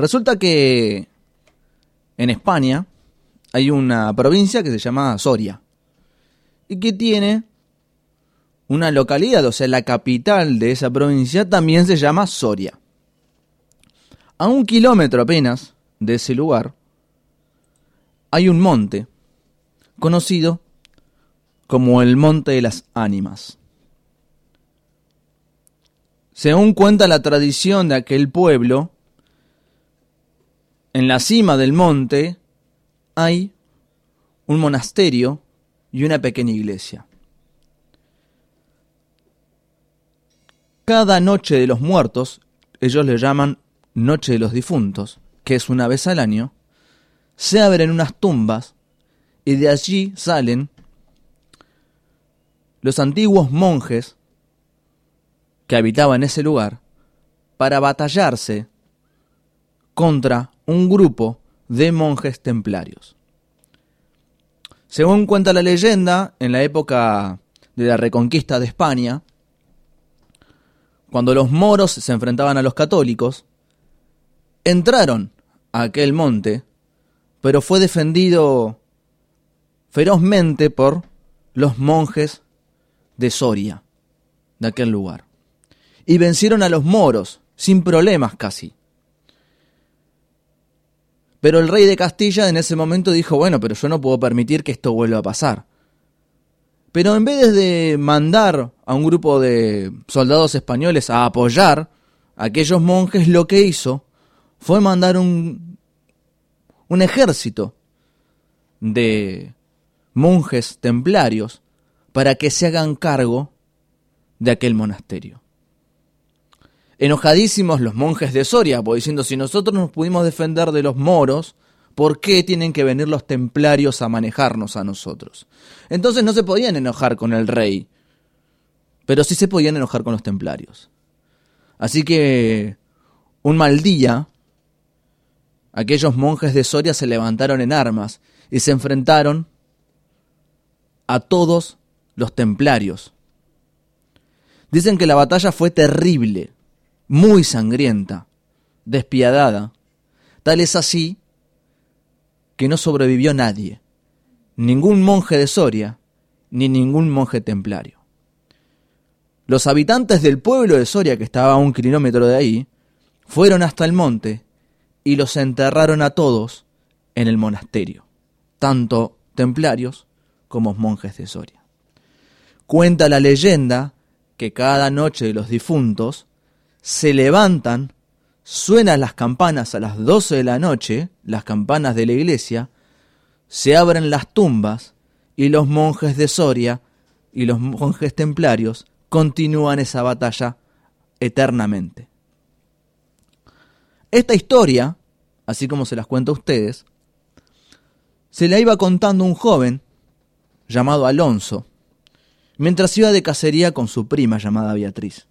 Resulta que en España hay una provincia que se llama Soria y que tiene una localidad, o sea, la capital de esa provincia también se llama Soria. A un kilómetro apenas de ese lugar hay un monte conocido como el Monte de las Ánimas. Según cuenta la tradición de aquel pueblo, en la cima del monte hay un monasterio y una pequeña iglesia. Cada noche de los muertos, ellos le llaman Noche de los Difuntos, que es una vez al año, se abren unas tumbas y de allí salen los antiguos monjes que habitaban ese lugar para batallarse contra un grupo de monjes templarios. Según cuenta la leyenda, en la época de la reconquista de España, cuando los moros se enfrentaban a los católicos, entraron a aquel monte, pero fue defendido ferozmente por los monjes de Soria, de aquel lugar. Y vencieron a los moros, sin problemas casi. Pero el rey de Castilla en ese momento dijo, bueno, pero yo no puedo permitir que esto vuelva a pasar. Pero en vez de mandar a un grupo de soldados españoles a apoyar a aquellos monjes, lo que hizo fue mandar un, un ejército de monjes templarios para que se hagan cargo de aquel monasterio. Enojadísimos los monjes de Soria, pues diciendo, si nosotros nos pudimos defender de los moros, ¿por qué tienen que venir los templarios a manejarnos a nosotros? Entonces no se podían enojar con el rey, pero sí se podían enojar con los templarios. Así que un mal día, aquellos monjes de Soria se levantaron en armas y se enfrentaron a todos los templarios. Dicen que la batalla fue terrible, muy sangrienta, despiadada. Tal es así que no sobrevivió nadie, ningún monje de Soria, ni ningún monje templario. Los habitantes del pueblo de Soria, que estaba a un kilómetro de ahí, fueron hasta el monte y los enterraron a todos en el monasterio, tanto templarios como monjes de Soria. Cuenta la leyenda que cada noche de los difuntos se levantan, suenan las campanas a las 12 de la noche, las campanas de la iglesia, se abren las tumbas y los monjes de Soria y los monjes templarios continúan esa batalla eternamente. Esta historia, así como se las cuento a ustedes, se la iba contando un joven llamado Alonso, mientras iba de cacería con su prima llamada Beatriz.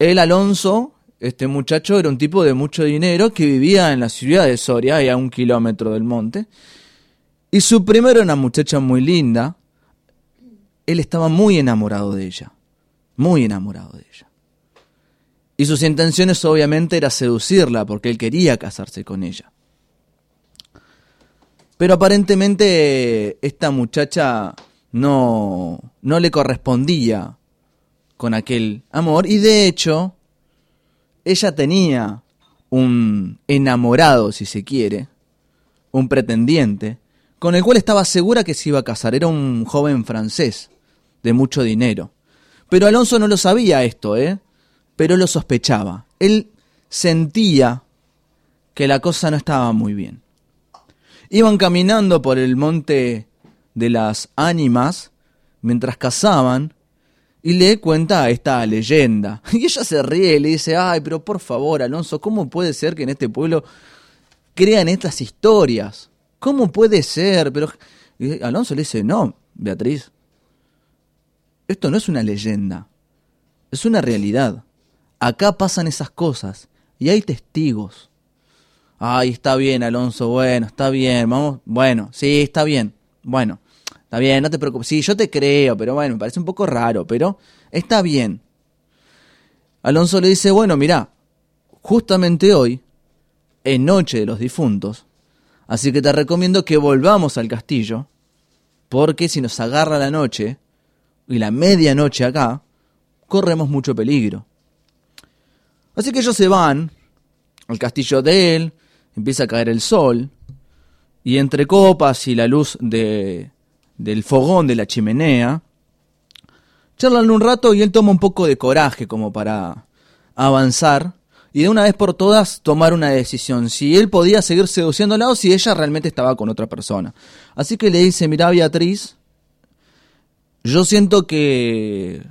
El Alonso, este muchacho, era un tipo de mucho dinero que vivía en la ciudad de Soria, a un kilómetro del monte. Y su prima era una muchacha muy linda. Él estaba muy enamorado de ella, muy enamorado de ella. Y sus intenciones obviamente era seducirla porque él quería casarse con ella. Pero aparentemente esta muchacha no, no le correspondía con aquel amor y de hecho ella tenía un enamorado, si se quiere, un pretendiente, con el cual estaba segura que se iba a casar. Era un joven francés de mucho dinero. Pero Alonso no lo sabía esto, ¿eh? Pero lo sospechaba. Él sentía que la cosa no estaba muy bien. Iban caminando por el monte de las ánimas mientras cazaban y le cuenta esta leyenda. Y ella se ríe y le dice, ay, pero por favor, Alonso, ¿cómo puede ser que en este pueblo crean estas historias? ¿Cómo puede ser? Pero Alonso le dice, no, Beatriz, esto no es una leyenda, es una realidad. Acá pasan esas cosas y hay testigos. Ay, está bien, Alonso, bueno, está bien, vamos, bueno, sí, está bien. Bueno, está bien, no te preocupes. Sí, yo te creo, pero bueno, me parece un poco raro, pero está bien. Alonso le dice, bueno, mira, justamente hoy en Noche de los Difuntos. Así que te recomiendo que volvamos al castillo, porque si nos agarra la noche y la medianoche acá, corremos mucho peligro. Así que ellos se van al castillo de él, empieza a caer el sol, y entre copas y la luz de, del fogón de la chimenea, charlan un rato y él toma un poco de coraje como para avanzar y de una vez por todas tomar una decisión, si él podía seguir seduciéndola o si ella realmente estaba con otra persona. Así que le dice, mira Beatriz, yo siento que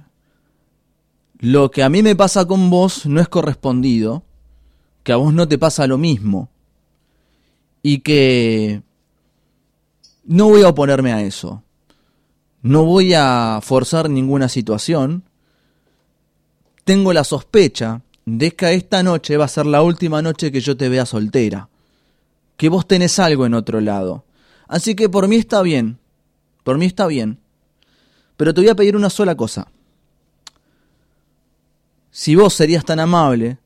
lo que a mí me pasa con vos no es correspondido, que a vos no te pasa lo mismo y que no voy a oponerme a eso. No voy a forzar ninguna situación. Tengo la sospecha de que esta noche va a ser la última noche que yo te vea soltera. Que vos tenés algo en otro lado. Así que por mí está bien. Por mí está bien. Pero te voy a pedir una sola cosa. Si vos serías tan amable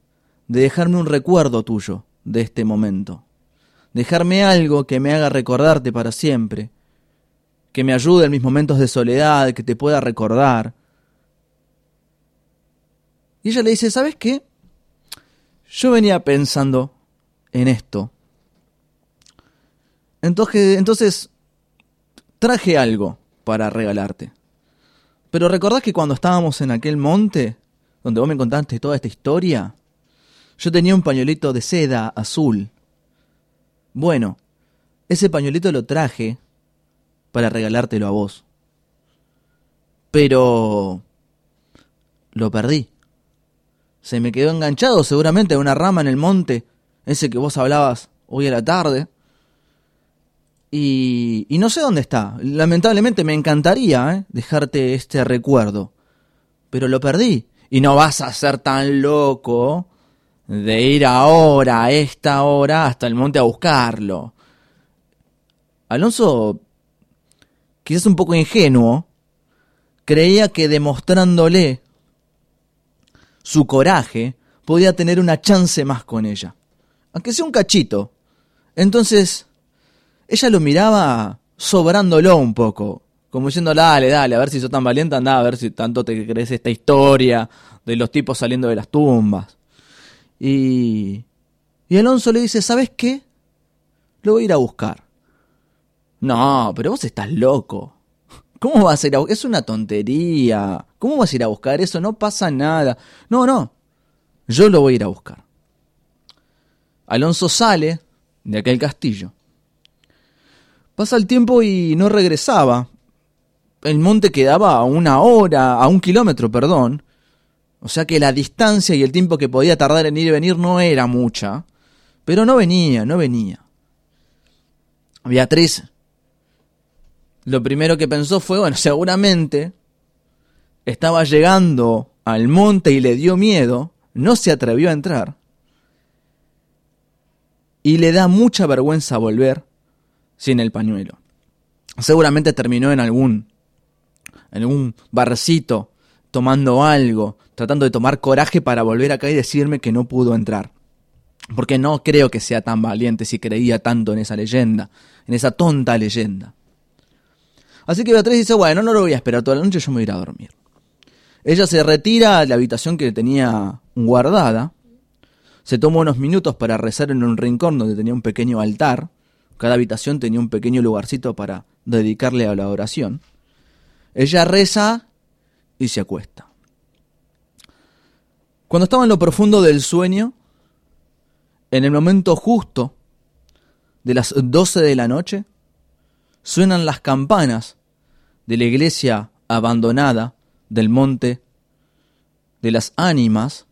de dejarme un recuerdo tuyo de este momento. Dejarme algo que me haga recordarte para siempre. Que me ayude en mis momentos de soledad, que te pueda recordar. Y ella le dice, ¿sabes qué? Yo venía pensando en esto. Entonces, entonces traje algo para regalarte. Pero recordás que cuando estábamos en aquel monte, donde vos me contaste toda esta historia, yo tenía un pañuelito de seda azul. Bueno, ese pañuelito lo traje para regalártelo a vos. Pero lo perdí se me quedó enganchado seguramente a una rama en el monte, ese que vos hablabas hoy a la tarde. Y, y no sé dónde está. Lamentablemente me encantaría ¿eh? dejarte este recuerdo, pero lo perdí. Y no vas a ser tan loco de ir ahora, a esta hora, hasta el monte a buscarlo. Alonso, quizás un poco ingenuo, creía que demostrándole su coraje, podía tener una chance más con ella. Aunque sea un cachito. Entonces, ella lo miraba sobrándolo un poco. Como diciendo, dale, dale, a ver si sos tan valiente, anda a ver si tanto te crees esta historia de los tipos saliendo de las tumbas. Y, y Alonso le dice, ¿sabes qué? Lo voy a ir a buscar. No, pero vos estás loco. ¿Cómo vas a ir a buscar? Es una tontería. ¿Cómo vas a ir a buscar eso? No pasa nada. No, no. Yo lo voy a ir a buscar. Alonso sale de aquel castillo. Pasa el tiempo y no regresaba. El monte quedaba a una hora, a un kilómetro, perdón. O sea que la distancia y el tiempo que podía tardar en ir y venir no era mucha. Pero no venía, no venía. Beatriz lo primero que pensó fue, bueno, seguramente estaba llegando al monte y le dio miedo, no se atrevió a entrar. Y le da mucha vergüenza volver sin el pañuelo. Seguramente terminó en algún en algún barcito tomando algo, tratando de tomar coraje para volver acá y decirme que no pudo entrar. Porque no creo que sea tan valiente si creía tanto en esa leyenda, en esa tonta leyenda. Así que Beatriz dice, bueno, no lo voy a esperar toda la noche, yo me voy a ir a dormir. Ella se retira a la habitación que tenía guardada, se toma unos minutos para rezar en un rincón donde tenía un pequeño altar, cada habitación tenía un pequeño lugarcito para dedicarle a la oración. Ella reza y se acuesta. Cuando estaba en lo profundo del sueño, en el momento justo de las 12 de la noche, suenan las campanas de la iglesia abandonada del monte de las ánimas,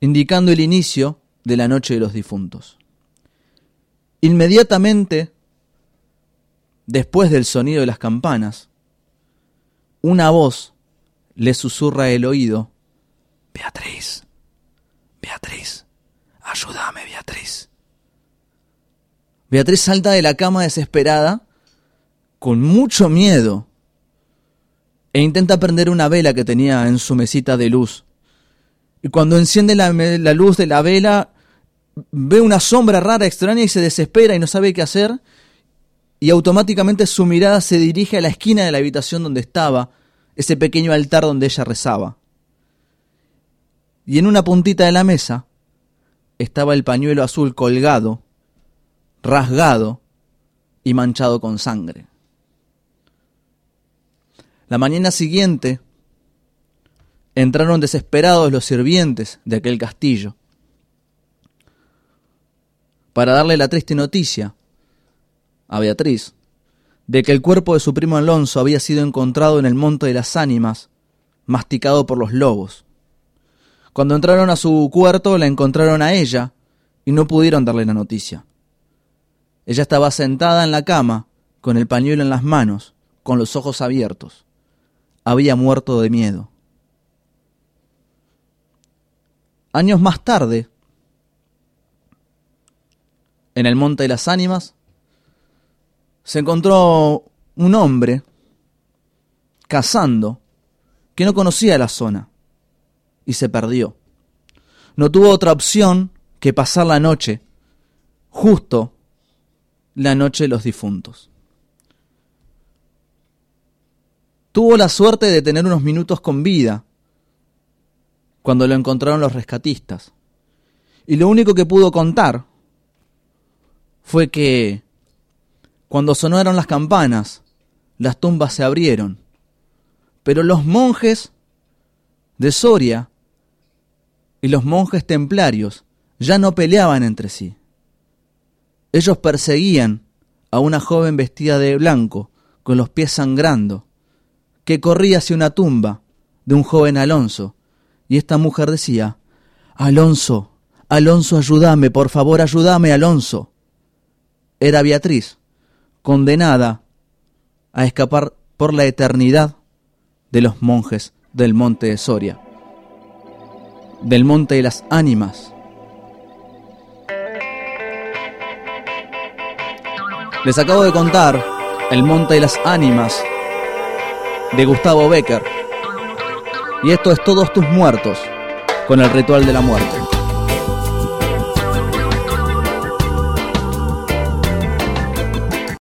indicando el inicio de la noche de los difuntos. Inmediatamente, después del sonido de las campanas, una voz le susurra el oído, Beatriz, Beatriz, ayúdame, Beatriz. Beatriz salta de la cama desesperada, con mucho miedo, e intenta prender una vela que tenía en su mesita de luz. Y cuando enciende la, luz de la vela, ve una sombra rara, extraña y se desespera y no sabe qué hacer. Y automáticamente su mirada se dirige a la esquina de la habitación donde estaba ese pequeño altar donde ella rezaba. Y en una puntita de la mesa estaba el pañuelo azul colgado, rasgado y manchado con sangre. La mañana siguiente entraron desesperados los sirvientes de aquel castillo para darle la triste noticia a Beatriz de que el cuerpo de su primo Alonso había sido encontrado en el Monte de las Ánimas, masticado por los lobos. Cuando entraron a su cuarto la encontraron a ella y no pudieron darle la noticia. Ella estaba sentada en la cama, con el pañuelo en las manos, con los ojos abiertos. Había muerto de miedo. Años más tarde, en el Monte de las Ánimas, se encontró un hombre cazando que no conocía la zona y se perdió. No tuvo otra opción que pasar la noche, justo la noche de los difuntos. Tuvo la suerte de tener unos minutos con vida cuando lo encontraron los rescatistas. Y lo único que pudo contar fue que cuando sonaron las campanas, las tumbas se abrieron, pero los monjes de Soria y los monjes templarios ya no peleaban entre sí. Ellos perseguían a una joven vestida de blanco, con los pies sangrando, que corría hacia una tumba de un joven Alonso, y esta mujer decía, Alonso, Alonso, ayúdame, por favor, ayúdame, Alonso. Era Beatriz, condenada a escapar por la eternidad de los monjes del monte de Soria del Monte de las Ánimas. Les acabo de contar El Monte de las Ánimas de Gustavo Becker. Y esto es Todos tus muertos con el ritual de la muerte.